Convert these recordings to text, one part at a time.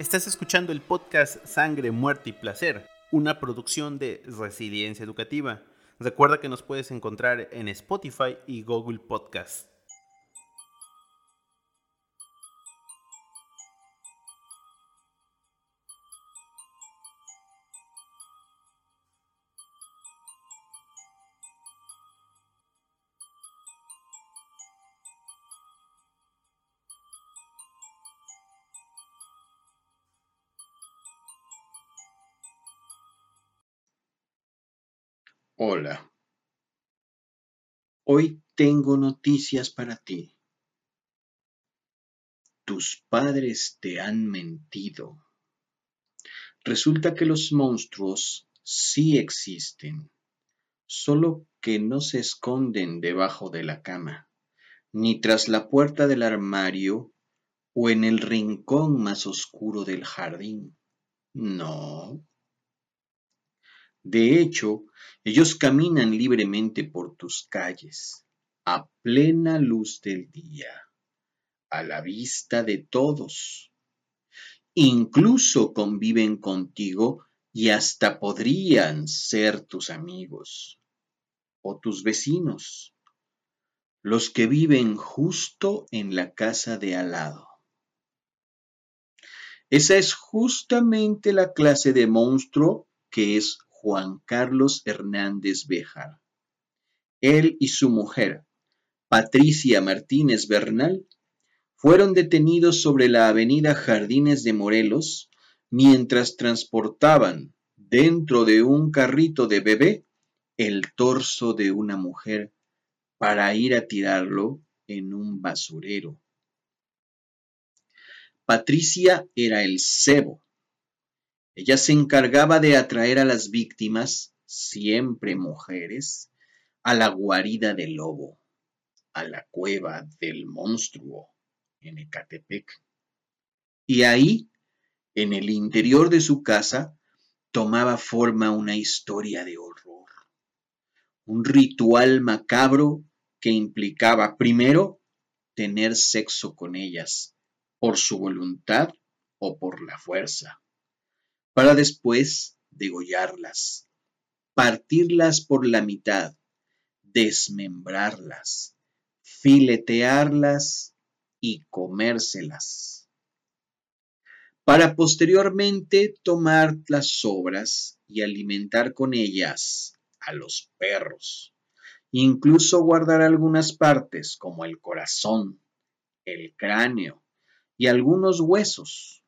Estás escuchando el podcast Sangre, Muerte y Placer, una producción de Resiliencia Educativa. Recuerda que nos puedes encontrar en Spotify y Google Podcasts. Hola. Hoy tengo noticias para ti. Tus padres te han mentido. Resulta que los monstruos sí existen, solo que no se esconden debajo de la cama, ni tras la puerta del armario o en el rincón más oscuro del jardín. No. De hecho, ellos caminan libremente por tus calles, a plena luz del día, a la vista de todos. Incluso conviven contigo y hasta podrían ser tus amigos o tus vecinos, los que viven justo en la casa de al lado. Esa es justamente la clase de monstruo que es Juan Carlos Hernández Béjar. Él y su mujer, Patricia Martínez Bernal, fueron detenidos sobre la avenida Jardines de Morelos mientras transportaban dentro de un carrito de bebé el torso de una mujer para ir a tirarlo en un basurero. Patricia era el cebo ella se encargaba de atraer a las víctimas, siempre mujeres, a la guarida del lobo, a la cueva del monstruo en Ecatepec. Y ahí, en el interior de su casa, tomaba forma una historia de horror, un ritual macabro que implicaba primero tener sexo con ellas, por su voluntad o por la fuerza para después degollarlas, partirlas por la mitad, desmembrarlas, filetearlas y comérselas, para posteriormente tomar las sobras y alimentar con ellas a los perros, incluso guardar algunas partes como el corazón, el cráneo y algunos huesos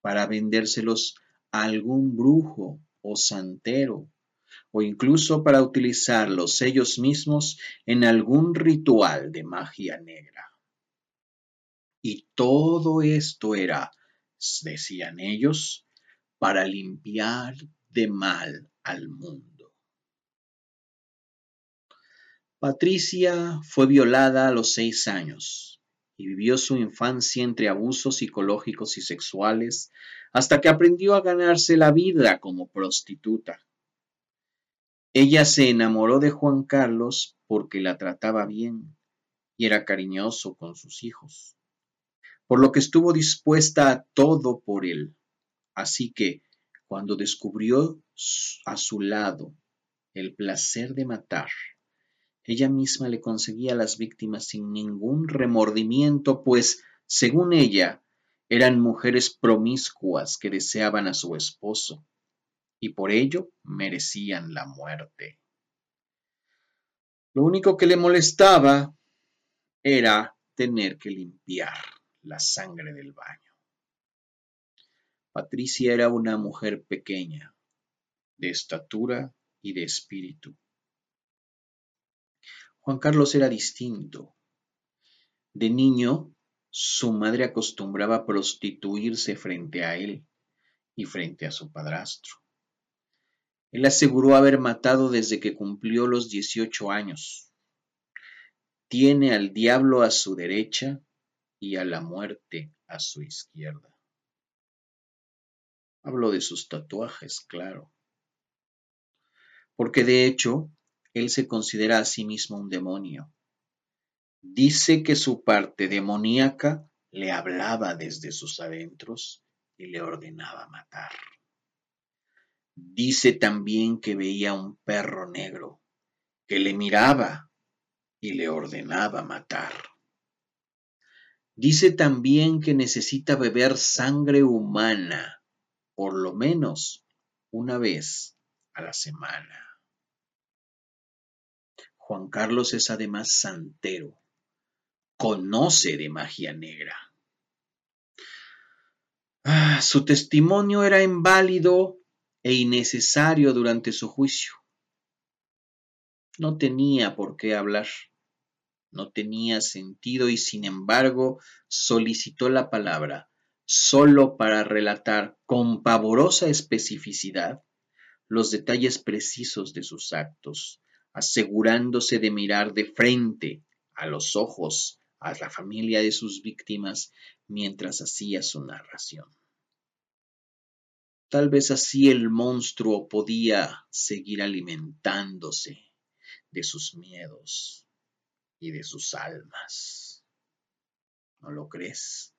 para vendérselos algún brujo o santero, o incluso para utilizarlos ellos mismos en algún ritual de magia negra. Y todo esto era, decían ellos, para limpiar de mal al mundo. Patricia fue violada a los seis años y vivió su infancia entre abusos psicológicos y sexuales hasta que aprendió a ganarse la vida como prostituta. Ella se enamoró de Juan Carlos porque la trataba bien y era cariñoso con sus hijos, por lo que estuvo dispuesta a todo por él. Así que, cuando descubrió a su lado el placer de matar, ella misma le conseguía a las víctimas sin ningún remordimiento, pues, según ella, eran mujeres promiscuas que deseaban a su esposo y por ello merecían la muerte. Lo único que le molestaba era tener que limpiar la sangre del baño. Patricia era una mujer pequeña, de estatura y de espíritu. Juan Carlos era distinto. De niño, su madre acostumbraba prostituirse frente a él y frente a su padrastro. Él aseguró haber matado desde que cumplió los 18 años. Tiene al diablo a su derecha y a la muerte a su izquierda. Hablo de sus tatuajes, claro. Porque de hecho, él se considera a sí mismo un demonio. Dice que su parte demoníaca le hablaba desde sus adentros y le ordenaba matar. Dice también que veía un perro negro que le miraba y le ordenaba matar. Dice también que necesita beber sangre humana por lo menos una vez a la semana. Juan Carlos es además santero, conoce de magia negra. Ah, su testimonio era inválido e innecesario durante su juicio. No tenía por qué hablar, no tenía sentido y sin embargo solicitó la palabra solo para relatar con pavorosa especificidad los detalles precisos de sus actos, asegurándose de mirar de frente a los ojos a la familia de sus víctimas mientras hacía su narración. Tal vez así el monstruo podía seguir alimentándose de sus miedos y de sus almas. ¿No lo crees?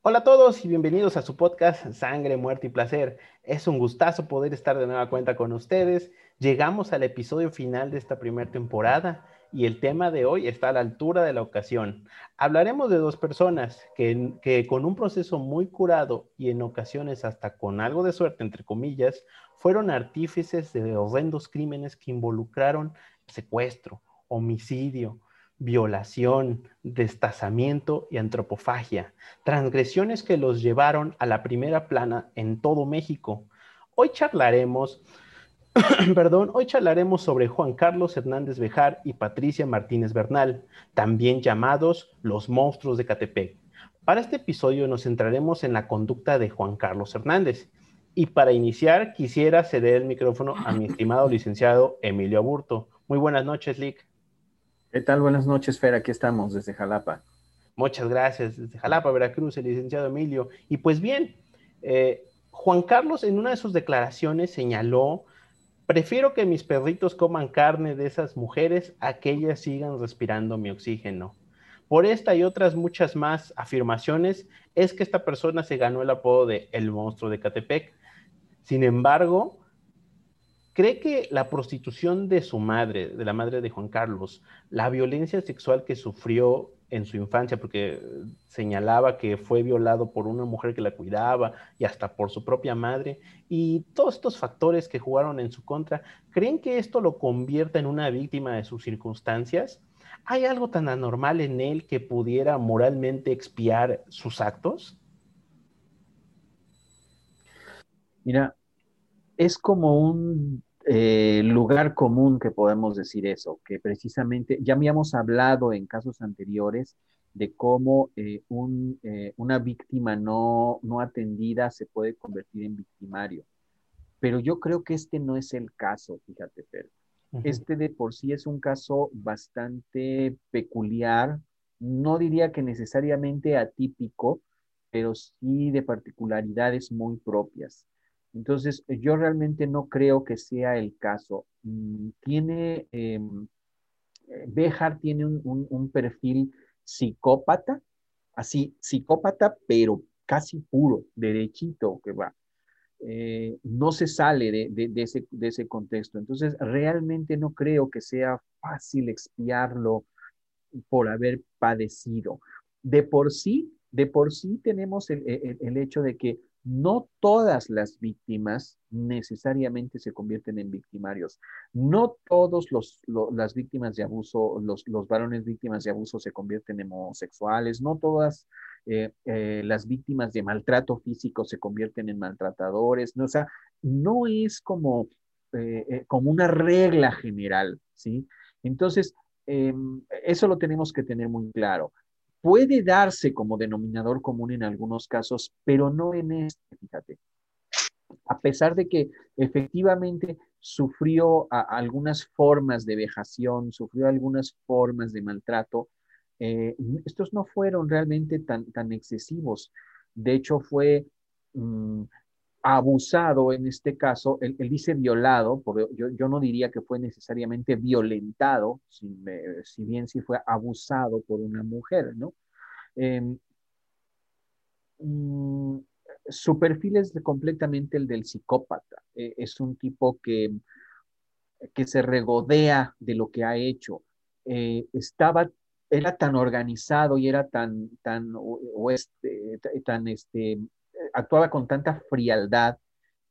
Hola a todos y bienvenidos a su podcast Sangre, Muerte y Placer. Es un gustazo poder estar de nueva cuenta con ustedes. Llegamos al episodio final de esta primera temporada y el tema de hoy está a la altura de la ocasión. Hablaremos de dos personas que, con un proceso muy curado y en ocasiones hasta con algo de suerte, entre comillas, fueron artífices de horrendos crímenes que involucraron secuestro, homicidio, violación, destazamiento y antropofagia, transgresiones que los llevaron a la primera plana en todo México. Hoy charlaremos Perdón, hoy charlaremos sobre Juan Carlos Hernández Bejar y Patricia Martínez Bernal, también llamados los monstruos de Catepec. Para este episodio nos centraremos en la conducta de Juan Carlos Hernández. Y para iniciar, quisiera ceder el micrófono a mi estimado licenciado Emilio Aburto. Muy buenas noches, Lick. ¿Qué tal? Buenas noches, Fer. Aquí estamos desde Jalapa. Muchas gracias. Desde Jalapa, Veracruz, el licenciado Emilio. Y pues bien, eh, Juan Carlos en una de sus declaraciones señaló Prefiero que mis perritos coman carne de esas mujeres a que ellas sigan respirando mi oxígeno. Por esta y otras muchas más afirmaciones es que esta persona se ganó el apodo de el monstruo de Catepec. Sin embargo, cree que la prostitución de su madre, de la madre de Juan Carlos, la violencia sexual que sufrió en su infancia, porque señalaba que fue violado por una mujer que la cuidaba y hasta por su propia madre, y todos estos factores que jugaron en su contra, ¿creen que esto lo convierta en una víctima de sus circunstancias? ¿Hay algo tan anormal en él que pudiera moralmente expiar sus actos? Mira, es como un eh, lugar común que podemos decir eso, que precisamente ya habíamos hablado en casos anteriores de cómo eh, eh, una víctima no, no atendida se puede convertir en victimario. Pero yo creo que este no es el caso, fíjate, Pedro. Este de por sí es un caso bastante peculiar, no diría que necesariamente atípico, pero sí de particularidades muy propias. Entonces, yo realmente no creo que sea el caso. Mm, tiene, eh, Bejar tiene un, perfil psicópata, así, psicópata, pero casi puro, derechito que va. Eh, no se sale de, ese, de, ese, contexto. Entonces, realmente no creo que sea fácil expiarlo por haber padecido. De por sí, de por sí tenemos el, el hecho de que no todas las víctimas necesariamente se convierten en victimarios. No todas las víctimas de abuso, los, varones víctimas de abuso se convierten en homosexuales. No todas eh, eh, las víctimas de maltrato físico se convierten en maltratadores. No, o sea, no es como, eh, como una regla general, ¿sí? Entonces, em, eso lo tenemos que tener muy claro puede darse como denominador común en algunos casos, pero no en este, fíjate. A pesar de que efectivamente sufrió algunas formas de vejación, sufrió algunas formas de maltrato, eh, estos no fueron realmente tan, tan excesivos. De hecho, fue mm, abusado en este caso, él, dice violado, yo, no diría que fue necesariamente violentado, si, bien sí fue abusado por una mujer, ¿no? Em, mm, su perfil es completamente el del psicópata. E, es un tipo que, que se regodea de lo que ha hecho. Eh, estaba, era tan organizado y era tan, tan, este, tan, este, actuaba con tanta frialdad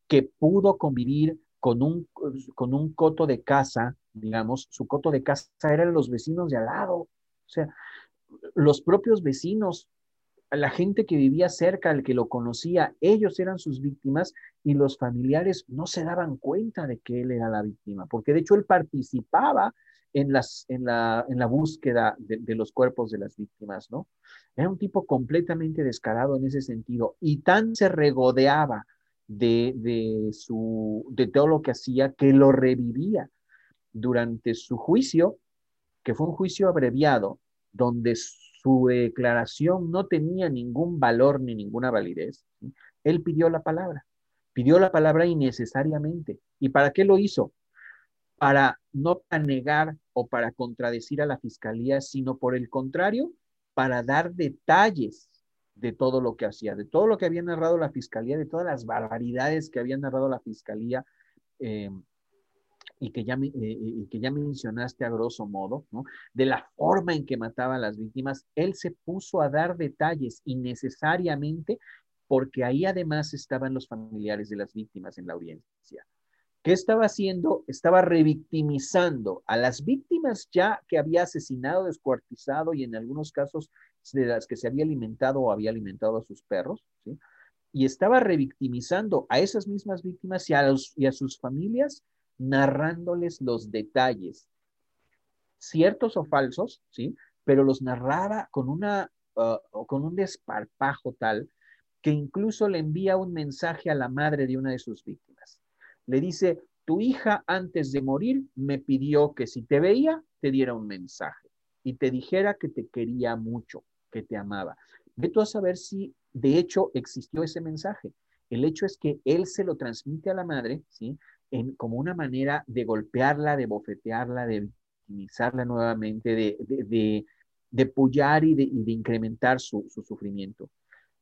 que pudo convivir con un, con un coto de casa, digamos, su coto de casa eran los vecinos de al lado. O sea, los propios vecinos la gente que vivía cerca, el que lo conocía, ellos eran sus víctimas y los familiares no se daban cuenta de que él era la víctima, porque de hecho él participaba en, las, en, la, en la búsqueda de, los cuerpos de las víctimas, ¿no? Era un tipo completamente descarado en ese sentido y tan se regodeaba de, de, su, de todo lo que hacía que lo revivía durante su juicio, que fue un juicio abreviado, donde su declaración no tenía ningún valor ni ninguna validez, él pidió la palabra, pidió la palabra innecesariamente. ¿Y para qué lo hizo? Para no negar o para contradecir a la fiscalía, sino por el contrario, para dar detalles de todo lo que hacía, de todo lo que había narrado la fiscalía, de todas las barbaridades que había narrado la fiscalía. Eh, y que ya, eh, y que ya mencionaste a grosso modo, de la forma en que mataba a las víctimas, él se puso a dar detalles innecesariamente porque ahí además estaban los familiares de las víctimas en la audiencia. ¿Qué estaba haciendo? Estaba revictimizando a las víctimas ya que había asesinado, descuartizado y en algunos casos de las que se había alimentado o había alimentado a sus perros. Y estaba revictimizando a esas mismas víctimas y a, y a sus familias narrándoles los detalles, ciertos o falsos, ¿sí? Pero los narraba con, una, uh, con un desparpajo tal que incluso le envía un mensaje a la madre de una de sus víctimas. Le dice, tu hija antes de morir me pidió que si te veía, te diera un mensaje y te dijera que te quería mucho, que te amaba. Ve tú a saber si de hecho existió ese mensaje. El hecho es que él se lo transmite a la madre, ¿sí? como una manera de golpearla, de bofetearla, de victimizarla nuevamente, de, de, de, pullar y de, incrementar su, sufrimiento.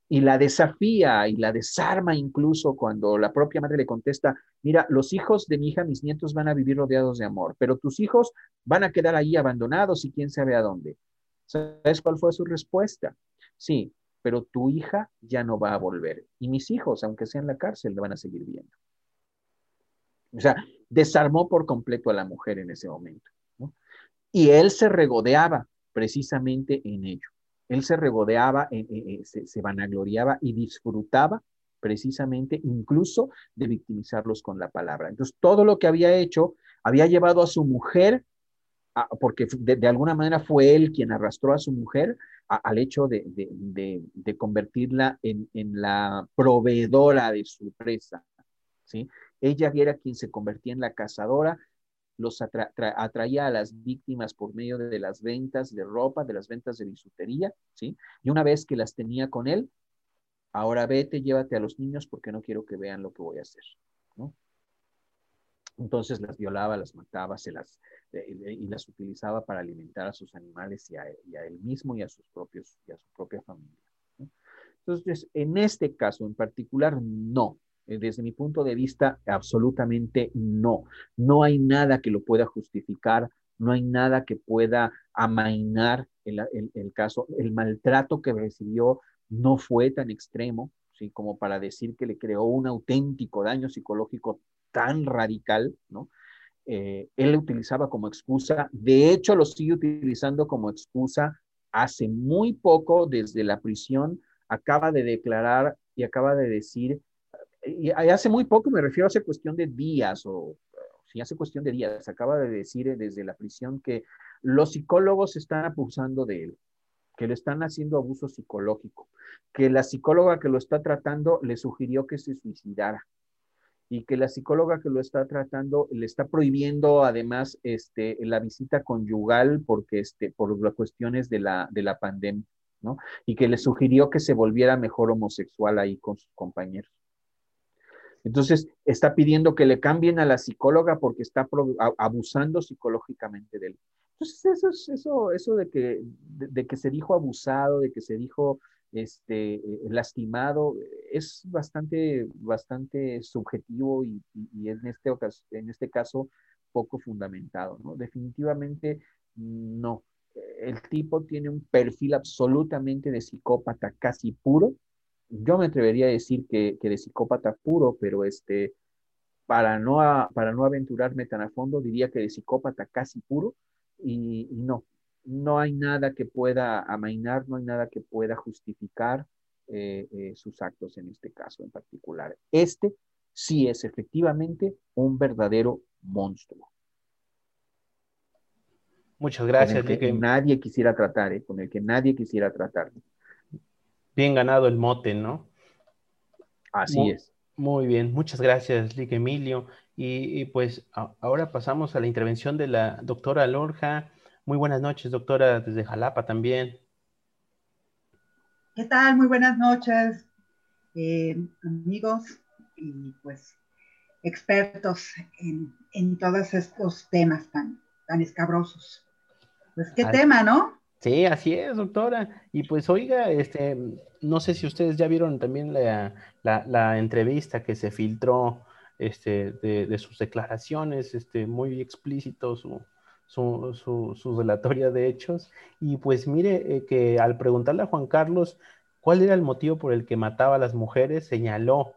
Y la desafía y la desarma incluso cuando la propia madre le contesta, mira, los hijos de mi hija, mis nietos van a vivir rodeados de amor, pero tus hijos van a quedar ahí abandonados y quién sabe a dónde. ¿Sabes cuál fue su respuesta? Sí, pero tu hija ya no va a volver. Y mis hijos, aunque sea en la cárcel, le van a seguir viendo. O sea, desarmó por completo a la mujer en ese momento. Y él se regodeaba precisamente en ello. Él se regodeaba, se, vanagloriaba y disfrutaba precisamente incluso de victimizarlos con la palabra. Entonces, todo lo que había hecho había llevado a su mujer, porque de, alguna manera fue él quien arrastró a su mujer al hecho de, convertirla en, en, la proveedora de su presa. ¿sí? Ella era quien se convertía en la cazadora, los atraía a las víctimas por medio de las ventas de ropa, de las ventas de bisutería, ¿sí? Y una vez que las tenía con él, ahora vete, llévate a los niños porque no quiero que vean lo que voy a hacer, ¿no? Entonces las violaba, las mataba, se las, eh, eh, y las utilizaba para alimentar a sus animales y a, él mismo y a sus propios, y a su propia familia. Entonces, en este caso en particular, no, desde mi punto de vista, absolutamente no. No hay nada que lo pueda justificar, no hay nada que pueda amainar el, caso. El maltrato que recibió no fue tan extremo, ¿sí? como para decir que le creó un auténtico daño psicológico tan radical, ¿no? Eh, él lo utilizaba como excusa, de hecho lo sigue utilizando como excusa hace muy poco desde la prisión, acaba de declarar y acaba de decir y hace muy poco, me refiero a hace cuestión de días, o si hace cuestión de días, acaba de decir eh, desde la prisión que los psicólogos están abusando de él, que le están haciendo abuso psicológico, que la psicóloga que lo está tratando le sugirió que se suicidara y que la psicóloga que lo está tratando le está prohibiendo además este, la visita conyugal porque este, por las cuestiones de la, de la pandemia, ¿no? Y que le sugirió que se volviera mejor homosexual ahí con sus compañeros. Entonces, está pidiendo que le cambien a la psicóloga porque está abusando psicológicamente de él. Entonces, eso, eso, eso de, que, de, que se dijo abusado, de que se dijo este, lastimado, es bastante, bastante subjetivo y, en, este en este caso poco fundamentado. ¿no? Definitivamente no. El tipo tiene un perfil absolutamente de psicópata casi puro. Yo me atrevería a decir que, de psicópata puro, pero este, para, no para no aventurarme tan a fondo, diría que de psicópata casi puro. y no, no hay nada que pueda amainar, no hay nada que pueda justificar eh, eh, sus actos en este caso en particular. Este sí es efectivamente un verdadero monstruo. Muchas gracias. Con el que nadie quisiera tratar, ¿eh? con el que nadie quisiera tratar. Bien ganado el mote, ¿no? Así es. Muy bien, muchas gracias, Lick Emilio. Y, y, pues ahora pasamos a la intervención de la doctora Lorja. Muy buenas noches, doctora, desde Jalapa también. ¿Qué tal? Muy buenas noches, eh, amigos y pues expertos en, todos estos temas tan, tan escabrosos. Pues qué tema, ¿no? Sí, así es, doctora. Y pues oiga, este, no sé si ustedes ya vieron también la, entrevista que se filtró este, de, sus declaraciones, este, muy explícito su, su, su, relatoria de hechos. Y pues mire eh, que al preguntarle a Juan Carlos cuál era el motivo por el que mataba a las mujeres, señaló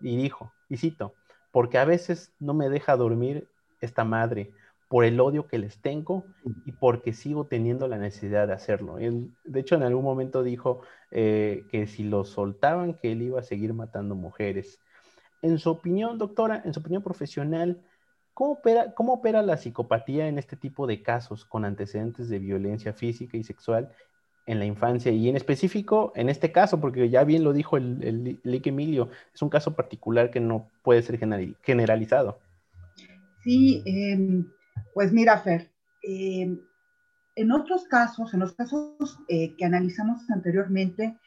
y dijo, y cito, porque a veces no me deja dormir esta madre por el odio que les tengo y porque sigo teniendo la necesidad de hacerlo. de hecho, en algún momento dijo eh, que si lo soltaban, que él iba a seguir matando mujeres. En su opinión, doctora, en su opinión profesional, ¿Cómo opera, ¿Cómo opera la psicopatía en este tipo de casos con antecedentes de violencia física y sexual en la infancia? Y en específico, en este caso, porque ya bien lo dijo el, el Emilio, es un caso particular que no puede ser generalizado. Sí, em, pues mira, Fer, em, en otros casos, en los casos eh, que analizamos anteriormente,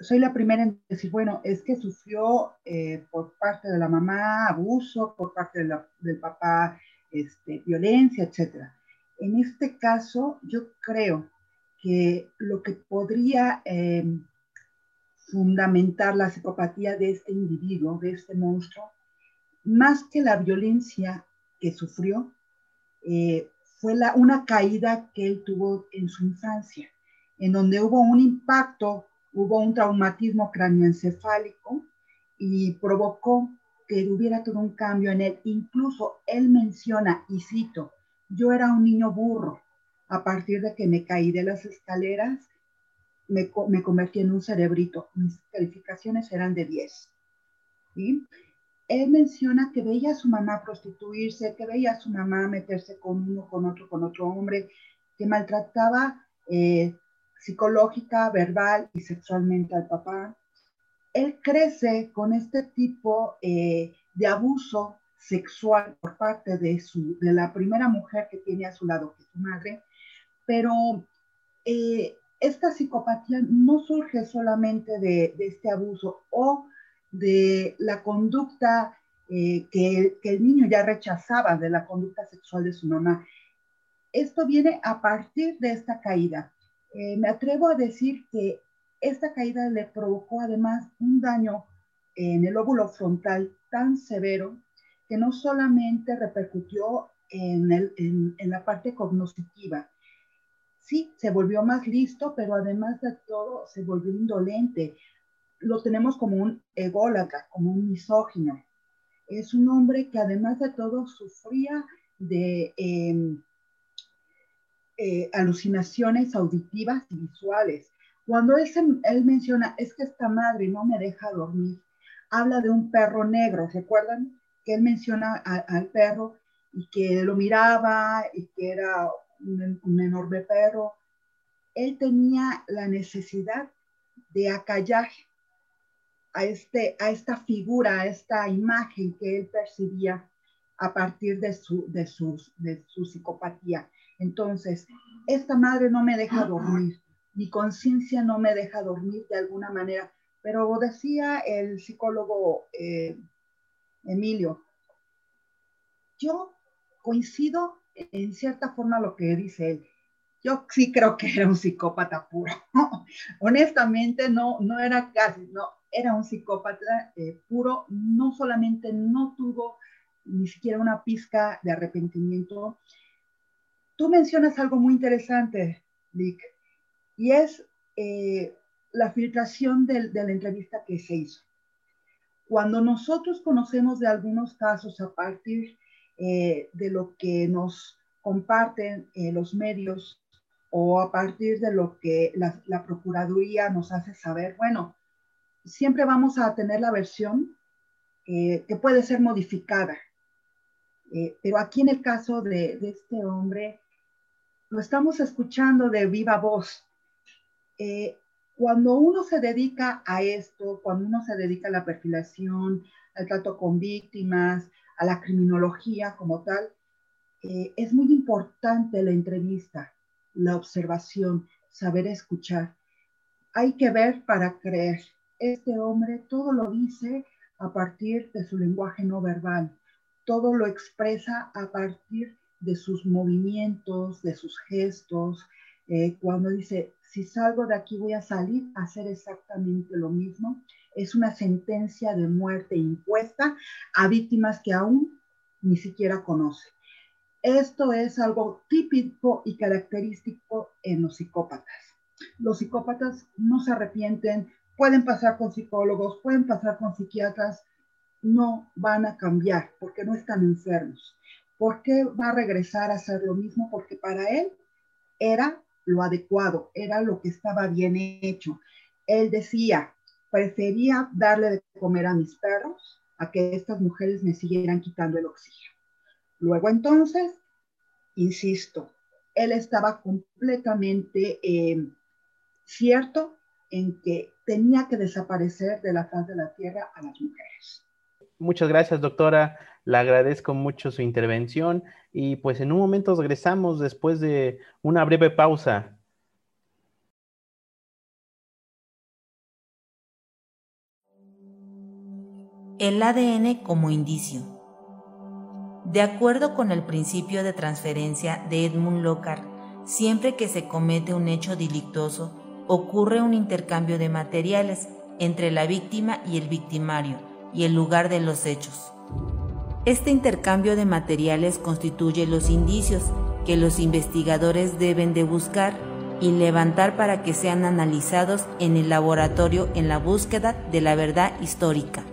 soy la primera en decir, bueno, es que sufrió eh, por parte de la mamá abuso, por parte del papá este, violencia, etc. En este caso, yo creo que lo que podría em, fundamentar la psicopatía de este individuo, de este monstruo, más que la violencia que sufrió, eh, fue la, una caída que él tuvo en su infancia, en donde hubo un impacto hubo un traumatismo cráneoencefálico y provocó que hubiera todo un cambio en él. Incluso él menciona, y cito, yo era un niño burro. A partir de que me caí de las escaleras, me, me convertí en un cerebrito. Mis calificaciones eran de 10. ¿sí? Él menciona que veía a su mamá prostituirse, que veía a su mamá meterse con uno, con otro, con otro hombre, que maltrataba eh, psicológica, verbal y sexualmente al papá. Él crece con este tipo eh, de abuso sexual por parte de, su, de la primera mujer que tiene a su lado, que es su madre, pero eh, esta psicopatía no surge solamente de, este abuso o de la conducta eh, que, el niño ya rechazaba de la conducta sexual de su mamá. Esto viene a partir de esta caída. Eh, me atrevo a decir que esta caída le provocó además un daño en el óvulo frontal tan severo que no solamente repercutió en, en, la parte cognoscitiva, sí, se volvió más listo, pero además de todo se volvió indolente. Lo tenemos como un ególatra, como un misógino. Es un hombre que además de todo sufría de em, eh, alucinaciones auditivas y visuales. Cuando él, él menciona, es que esta madre no me deja dormir, habla de un perro negro, ¿recuerdan? Que él menciona al perro y que lo miraba y que era un, enorme perro. Él tenía la necesidad de acallar a, este, a esta figura, a esta imagen que él percibía a partir de su, de de su psicopatía. Entonces, esta madre no me deja dormir, mi conciencia no me deja dormir de alguna manera. Pero decía el psicólogo eh, Emilio, yo coincido en cierta forma lo que dice él. yo sí creo que era un psicópata puro. Honestamente, no, no era casi, no, era un psicópata eh, puro. No solamente no tuvo ni siquiera una pizca de arrepentimiento. Tú mencionas algo muy interesante, Lick, y es eh, la filtración de la entrevista que se hizo. Cuando nosotros conocemos de algunos casos a partir eh, de lo que nos comparten los medios o a partir de lo que la, Procuraduría nos hace saber, bueno, siempre vamos a tener la versión eh, que puede ser modificada. pero aquí en el caso de, este hombre, lo estamos escuchando de viva voz cuando uno se dedica a esto, cuando uno se dedica a la perfilación, al trato con víctimas, a la criminología como tal, eh, es muy importante la entrevista, la observación, saber escuchar. Hay que ver para creer. Este hombre todo lo dice a partir de su lenguaje no verbal, todo lo expresa a partir de sus movimientos, de sus gestos. Eh, cuando dice, si salgo de aquí voy a salir a hacer exactamente lo mismo. Es una sentencia de muerte impuesta a víctimas que aún ni siquiera conocen. Esto es algo típico y característico en los psicópatas. Los psicópatas no se arrepienten, pueden pasar con psicólogos, pueden pasar con psiquiatras, no van a cambiar porque no están enfermos. ¿Por qué va a regresar a hacer lo mismo? Porque para él era lo adecuado, era lo que estaba bien hecho. Él decía, prefería darle de comer a mis perros a que estas mujeres me siguieran quitando el oxígeno. Luego entonces, insisto, él estaba completamente eh, cierto en que tenía que desaparecer de la faz de la tierra a las mujeres. Muchas gracias, doctora. Le agradezco mucho su intervención y pues en un momento regresamos después de una breve pausa. El ADN como indicio. De acuerdo con el principio de transferencia de Edmund Lockhart, siempre que se comete un hecho delictuoso, ocurre un intercambio de materiales entre la víctima y el victimario y el lugar de los hechos. Este intercambio de materiales constituye los indicios que los investigadores deben de buscar y levantar para que sean analizados en el laboratorio en la búsqueda de la verdad histórica.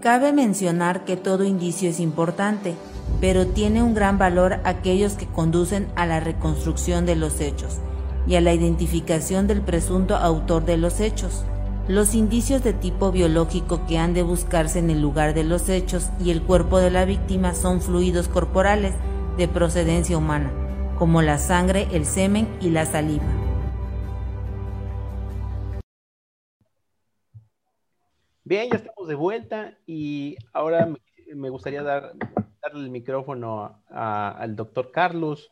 Cabe mencionar que todo indicio es importante, pero tiene un gran valor aquellos que conducen a la reconstrucción de los hechos y a la identificación del presunto autor de los hechos. Los indicios de tipo biológico que han de buscarse en el lugar de los hechos y el cuerpo de la víctima son fluidos corporales de procedencia humana, como la sangre, el semen y la saliva. Bien, ya estamos de vuelta y ahora me gustaría dar, darle el micrófono al doctor Carlos.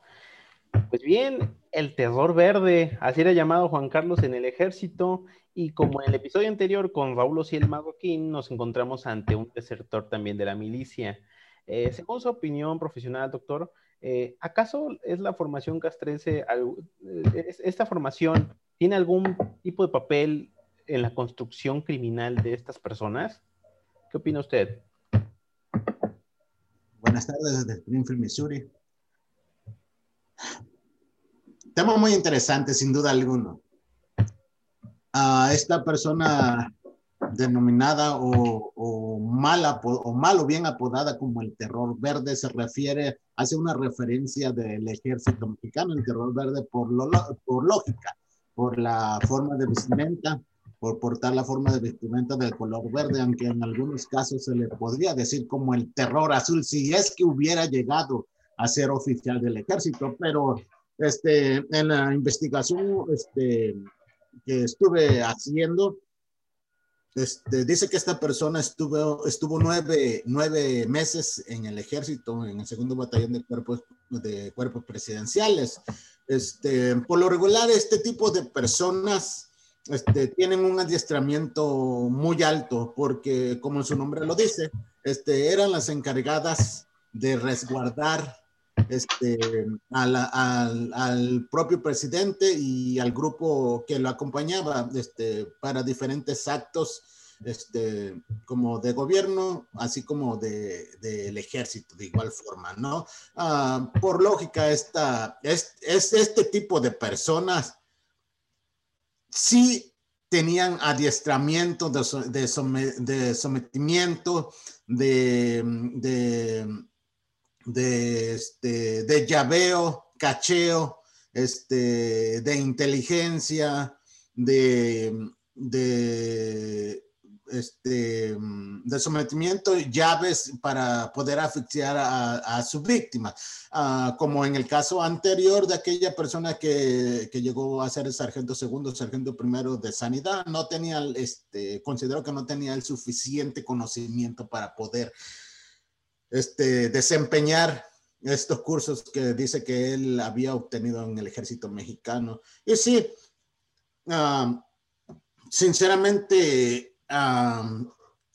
Pues bien, el terror verde, así era llamado Juan Carlos en el ejército, y como en el episodio anterior con Raúl Ociel Marroquín, nos encontramos ante un desertor también de la milicia. Eh, según su opinión profesional, doctor, eh, ¿acaso es la formación castrense, eh, esta formación tiene algún tipo de papel en la construcción criminal de estas personas? ¿Qué opina usted? Buenas tardes desde Springfield, Missouri. Tema muy interesante, sin duda alguna a esta persona denominada o, mala o mal o bien apodada como el terror verde se refiere, hace una referencia del ejército mexicano, el terror verde por, lo, por lógica, por la forma de vestimenta, por portar la forma de vestimenta del color verde, aunque en algunos casos se le podría decir como el terror azul, si es que hubiera llegado a ser oficial del ejército, pero este, en la investigación este, que estuve haciendo, este, dice que esta persona estuvo, estuvo nueve, nueve, meses en el ejército, en el segundo batallón de cuerpos, de cuerpos presidenciales. Este, por lo regular, este tipo de personas este, tienen un adiestramiento muy alto, porque como su nombre lo dice, este, eran las encargadas de resguardar este, al, propio presidente y al grupo que lo acompañaba este, para diferentes actos este, como de gobierno, así como del de, ejército, de igual forma, ¿no? Ah, por lógica, esta, es, es, este tipo de personas sí tenían adiestramiento de, de, sometimiento, de, de, este, de llaveo, cacheo, este, de inteligencia, de, de este, de sometimiento llaves para poder asfixiar a, su víctima, ah, como en el caso anterior de aquella persona que, que, llegó a ser el sargento segundo, sargento primero de sanidad, no tenía, este, considero que no tenía el suficiente conocimiento para poder este, desempeñar estos cursos que dice que él había obtenido en el ejército mexicano. Y sí, sinceramente,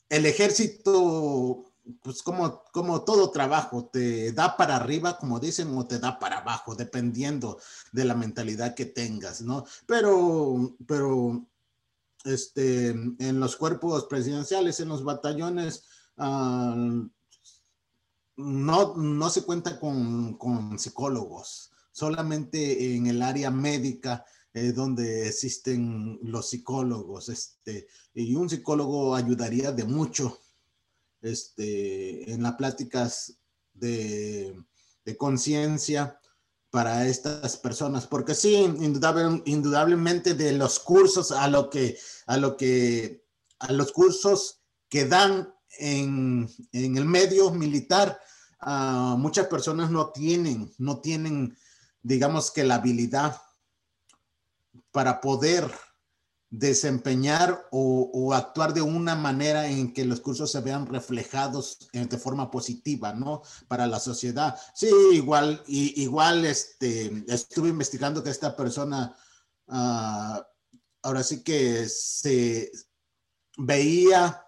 el ejército, pues como, como todo trabajo, te da para arriba, como dicen, o te da para abajo, dependiendo de la mentalidad que tengas, ¿no? Pero, pero, este, en los cuerpos presidenciales, en los batallones, no, no se cuenta con, con psicólogos, solamente en el área médica donde existen los psicólogos, este, y un psicólogo ayudaría de mucho este, en las pláticas de, de conciencia para estas personas, porque sí, indudablemente de los cursos a lo que, a lo que, a los cursos que dan en, en el medio militar, uh, muchas personas no tienen, no tienen, digamos que la habilidad para poder desempeñar o, actuar de una manera en que los cursos se vean reflejados de forma positiva, ¿no? Para la sociedad. Sí, igual, igual este, estuve investigando que esta persona, ah, ahora sí que se veía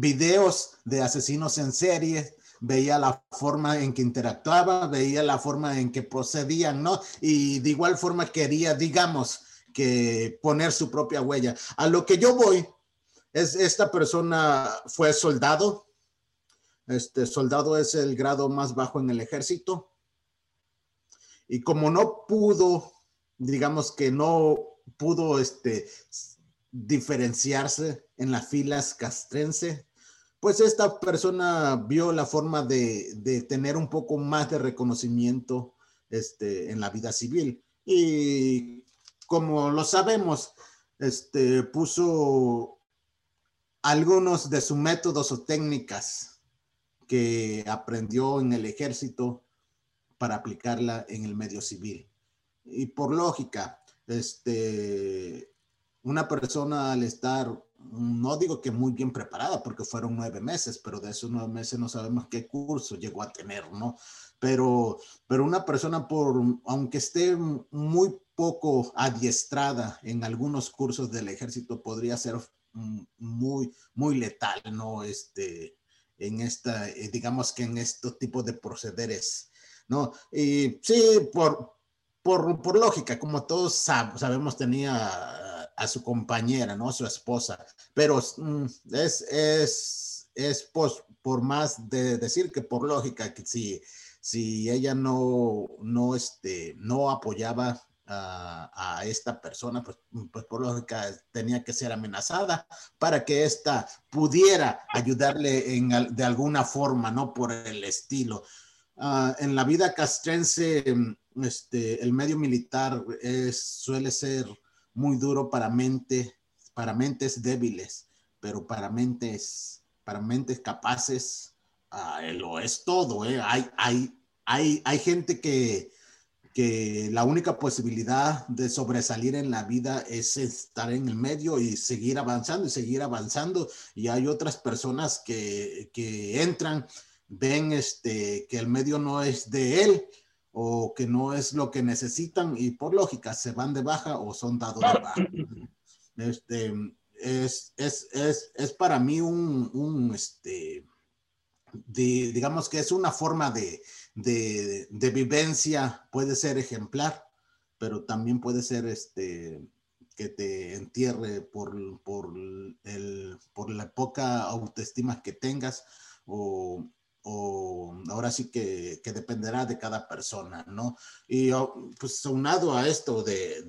videos de asesinos en serie, veía la forma en que interactuaba, veía la forma en que procedían, ¿no? Y de igual forma quería, digamos, que poner su propia huella. A lo que yo voy es, esta persona fue soldado. Este soldado es el grado más bajo en el ejército. Y como no pudo, digamos que no pudo este, diferenciarse en las filas castrense, pues esta persona vio la forma de, de, tener un poco más de reconocimiento este, en la vida civil. Y como lo sabemos, este, puso algunos de sus métodos o técnicas que aprendió en el ejército para aplicarla en el medio civil. Y por lógica, este, una persona al estar, no digo que muy bien preparada, porque fueron nueve meses, pero de esos nueve meses no sabemos qué curso llegó a tener, ¿no? Pero, pero una persona, por, aunque esté muy poco adiestrada en algunos cursos del ejército podría ser mm, muy, muy letal, ¿no? Este, en esta, eh, digamos que en estos tipos de procederes, ¿no? Y sí, por, por, por lógica, como todos sabemos, tenía a, su compañera, ¿no? Su esposa, pero mm, es, es, es por, por más de decir que por lógica, que si, si ella no, no, este, no apoyaba a, esta persona, pues, pues, por lógica tenía que ser amenazada para que ésta pudiera ayudarle en, de alguna forma, ¿no? Por el estilo. Ah, en la vida castrense, este, el medio militar es, suele ser muy duro para, mente, para mentes débiles, pero para mentes, para mentes capaces, ah, lo es todo. ¿eh? Hay, hay, hay, hay gente que, que la única posibilidad de sobresalir en la vida es estar en el medio y seguir avanzando y seguir avanzando. Y hay otras personas que, que entran, ven este, que el medio no es de él o que no es lo que necesitan y por lógica se van de baja o son dados de baja. Este, es, es, es, es para mí un, un, este, digamos que es una forma de, de, vivencia, puede ser ejemplar, pero también puede ser este, que te entierre por, por, el, por la poca autoestima que tengas o, o ahora sí que, dependerá de cada persona, ¿no? Y oh, pues aunado a esto de,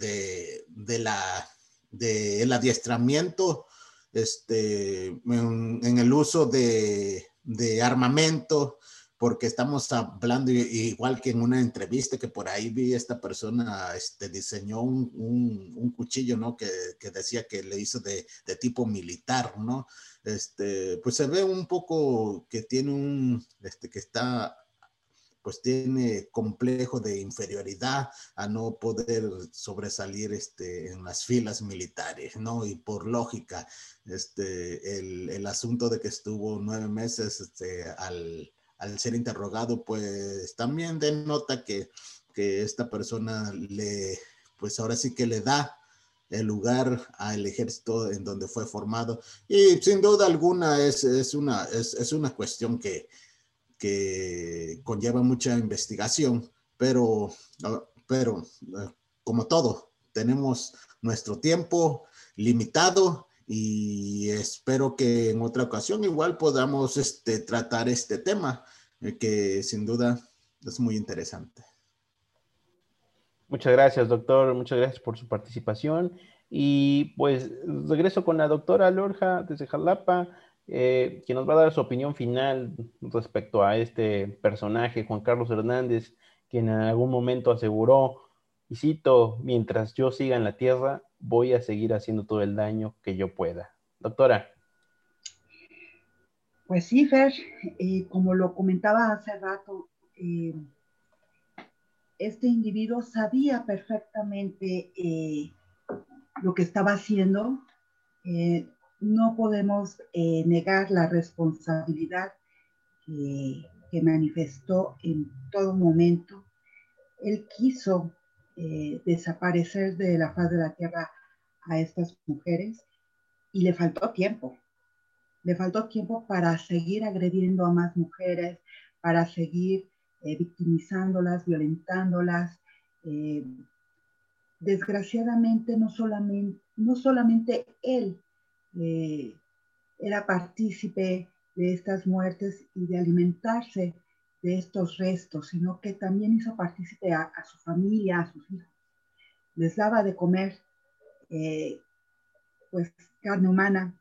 de, la, del adiestramiento, este, en, el uso de, de, armamento, porque estamos hablando igual que en una entrevista que por ahí vi esta persona este, diseñó un, un, cuchillo, ¿no? Que, que, decía que le hizo de, de, tipo militar, ¿no? Este, pues se ve un poco que tiene un, este, que está pues tiene complejo de inferioridad a no poder sobresalir este, en las filas militares, ¿no? Y por lógica, este, el, el asunto de que estuvo nueve meses este, al, al, ser interrogado, pues también denota que, que esta persona le, pues ahora sí que le da el lugar al ejército en donde fue formado. Y sin duda alguna es, es una, es, es una cuestión que, que conlleva mucha investigación, pero, pero eh, como todo, tenemos nuestro tiempo limitado y espero que en otra ocasión igual podamos este, tratar este tema, eh, que sin duda es muy interesante. Muchas gracias, doctor. Muchas gracias por su participación. Y pues regreso con la doctora Lorja desde Jalapa. Eh, quien nos va a dar su opinión final respecto a este personaje, Juan Carlos Hernández, quien en algún momento aseguró, y cito, mientras yo siga en la tierra, voy a seguir haciendo todo el daño que yo pueda. Doctora. Pues sí, Fer, eh, como lo comentaba hace rato, eh, este individuo sabía perfectamente lo que estaba haciendo no podemos eh, negar la responsabilidad que, manifestó en todo momento. Él quiso eh, desaparecer de la faz de la tierra a estas mujeres y le faltó tiempo. Le faltó tiempo para seguir agrediendo a más mujeres, para seguir eh, victimizándolas, violentándolas. desgraciadamente, no solamente, no solamente él eh, era partícipe de estas muertes y de alimentarse de estos restos, sino que también hizo partícipe a, su familia, a sus hijos. Les daba de comer, eh, pues, carne humana.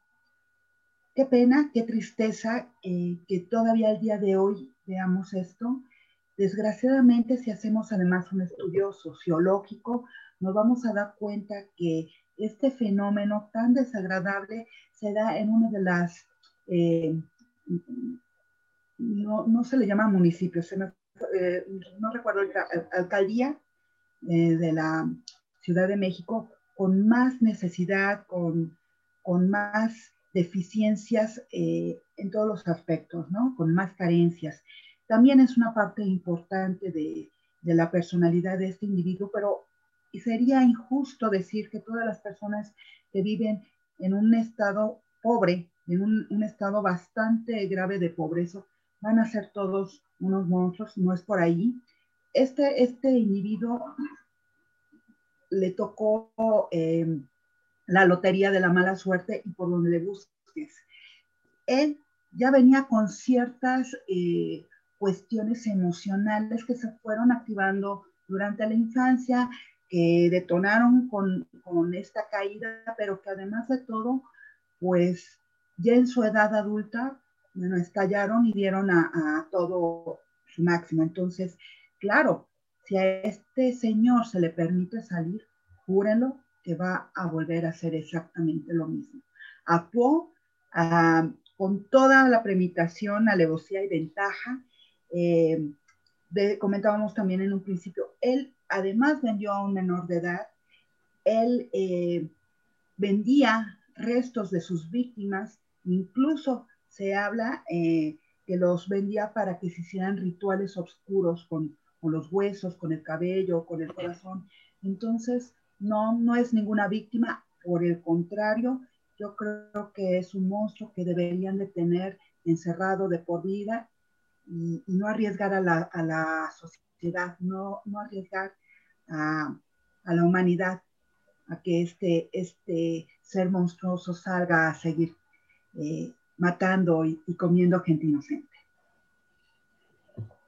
Qué pena, qué tristeza eh, que todavía al día de hoy veamos esto. Desgraciadamente, si hacemos además un estudio sociológico, nos vamos a dar cuenta que este fenómeno tan desagradable se da en una de las, eh, no, se le llama municipio, eh, no recuerdo, alcaldía eh, de la Ciudad de México con más necesidad, con, con más deficiencias en todos los aspectos, ¿no? Con más carencias. También es una parte importante de, de la personalidad de este individuo, pero sería injusto decir que todas las personas que viven en un estado pobre, en un, estado bastante grave de pobreza, van a ser todos unos monstruos, no es por ahí. Este, este individuo le tocó eh, la lotería de la mala suerte y por donde le busques. Él ya venía con ciertas eh, cuestiones emocionales que se fueron activando durante la infancia, que detonaron con, esta caída, pero que además de todo, pues ya en su edad adulta, bueno, estallaron y dieron a, todo su máximo. Entonces, claro, si a este señor se le permite salir, júrenlo que va a volver a hacer exactamente lo mismo. Actuó ah, con toda la premeditación, alevosía y ventaja. Eh, comentábamos también en un principio, él además vendió a un menor de edad, él eh, vendía restos de sus víctimas, incluso se habla eh, que los vendía para que se hicieran rituales oscuros con, los huesos, con el cabello, con el corazón. Entonces, no, no es ninguna víctima, por el contrario, yo creo que es un monstruo que deberían de tener encerrado de por vida y, no arriesgar a la, a la sociedad, no, no arriesgar a, a, la humanidad a que este, este ser monstruoso salga a seguir eh, matando y, y comiendo gente inocente.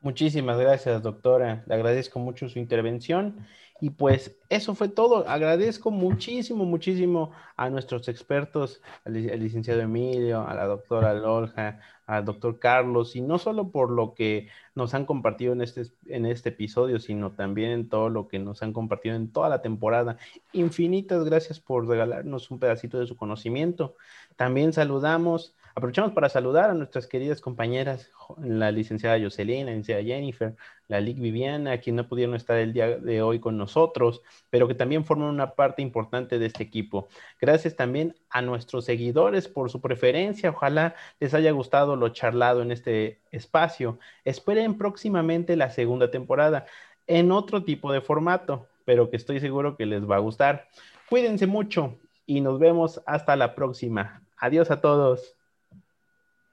Muchísimas gracias, doctora. Le agradezco mucho su intervención. Y pues eso fue todo. Agradezco muchísimo, muchísimo a nuestros expertos, al, licenciado Emilio, a la doctora Lolja, al doctor Carlos, y no solo por lo que nos han compartido en este, en este episodio, sino también en todo lo que nos han compartido en toda la temporada. Infinitas gracias por regalarnos un pedacito de su conocimiento. También saludamos Aprovechamos para saludar a nuestras queridas compañeras, la licenciada Jocelyn, la licenciada Jennifer, la Lic Viviana, quien no pudieron estar el día de hoy con nosotros, pero que también forman una parte importante de este equipo. Gracias también a nuestros seguidores por su preferencia. Ojalá les haya gustado lo charlado en este espacio. Esperen próximamente la segunda temporada en otro tipo de formato, pero que estoy seguro que les va a gustar. Cuídense mucho y nos vemos hasta la próxima. Adiós a todos.